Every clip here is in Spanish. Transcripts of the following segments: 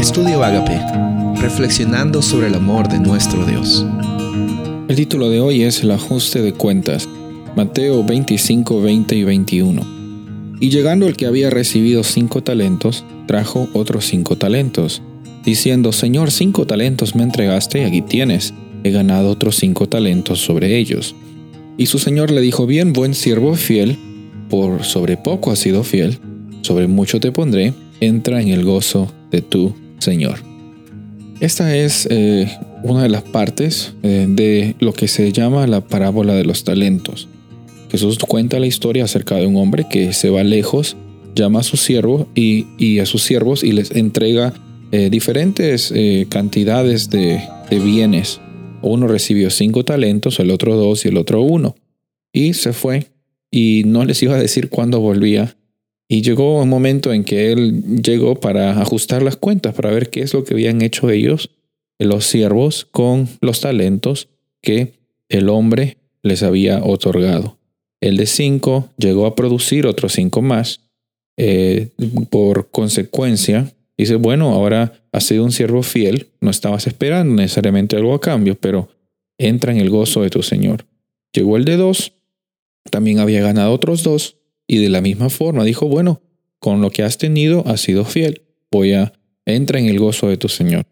Estudio Agape, reflexionando sobre el amor de nuestro Dios. El título de hoy es El ajuste de cuentas, Mateo 25, 20 y 21. Y llegando el que había recibido cinco talentos, trajo otros cinco talentos, diciendo, Señor, cinco talentos me entregaste y aquí tienes, he ganado otros cinco talentos sobre ellos. Y su Señor le dijo, bien, buen siervo fiel, por sobre poco has sido fiel, sobre mucho te pondré, entra en el gozo de tu Señor. Esta es eh, una de las partes eh, de lo que se llama la parábola de los talentos. Jesús cuenta la historia acerca de un hombre que se va lejos, llama a sus siervos y, a sus siervos y les entrega eh, diferentes cantidades de, de bienes. Uno recibió cinco talentos, el otro dos y el otro uno. Y se fue y no les iba a decir cuándo volvía y llegó un momento en que él llegó para ajustar las cuentas, para ver qué es lo que habían hecho ellos, los siervos, con los talentos que el hombre les había otorgado. El de cinco llegó a producir otros cinco más. Eh, por consecuencia, dice, bueno, ahora has sido un siervo fiel, no estabas esperando necesariamente algo a cambio, pero entra en el gozo de tu Señor. Llegó el de dos, también había ganado otros dos, y de la misma forma dijo, bueno, con lo que has tenido has sido fiel, voy a, entra en el gozo de tu Señor.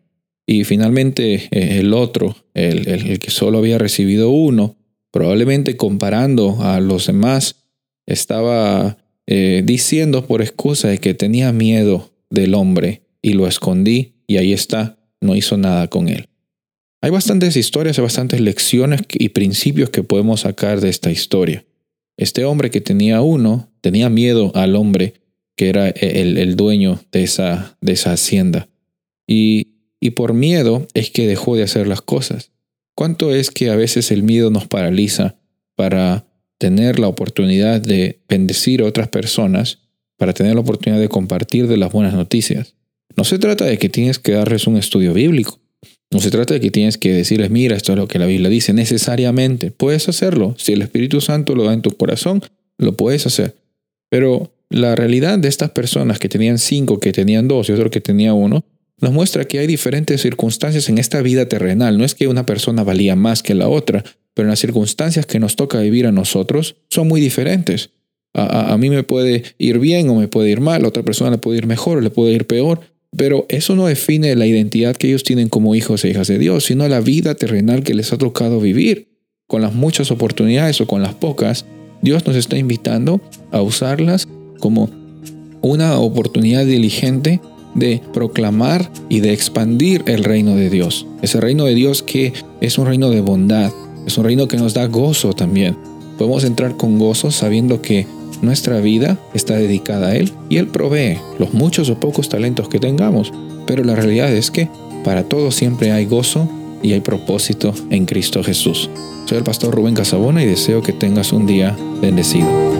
Y finalmente eh, el otro, el, el, que solo había recibido uno, probablemente comparando a los demás, estaba eh, diciendo por excusa de que tenía miedo del hombre y lo escondí y ahí está, no hizo nada con él. Hay bastantes historias, hay bastantes lecciones y principios que podemos sacar de esta historia. Este hombre que tenía uno tenía miedo al hombre que era el, dueño de esa, de esa hacienda. Y, y por miedo es que dejó de hacer las cosas. ¿Cuánto es que a veces el miedo nos paraliza para tener la oportunidad de bendecir a otras personas, para tener la oportunidad de compartir de las buenas noticias? No se trata de que tienes que darles un estudio bíblico. No se trata de que tienes que decirles, mira, esto es lo que la Biblia dice, necesariamente. Puedes hacerlo. Si el Espíritu Santo lo da en tu corazón, lo puedes hacer. Pero la realidad de estas personas que tenían cinco, que tenían dos y otro que tenía uno, nos muestra que hay diferentes circunstancias en esta vida terrenal. No es que una persona valía más que la otra, pero las circunstancias que nos toca vivir a nosotros son muy diferentes. A, a, mí me puede ir bien o me puede ir mal, a otra persona le puede ir mejor o le puede ir peor, pero eso no define la identidad que ellos tienen como hijos e hijas de Dios, sino la vida terrenal que les ha tocado vivir. Con las muchas oportunidades o con las pocas, Dios nos está invitando a usarlas como una oportunidad diligente de proclamar y de expandir el reino de Dios. Ese reino de Dios que es un reino de bondad, es un reino que nos da gozo también. Podemos entrar con gozo sabiendo que nuestra vida está dedicada a Él y Él provee los muchos o pocos talentos que tengamos. Pero la realidad es que para todos siempre hay gozo y hay propósito en Cristo Jesús. Soy el pastor Rubén Casabona y deseo que tengas un día bendecido.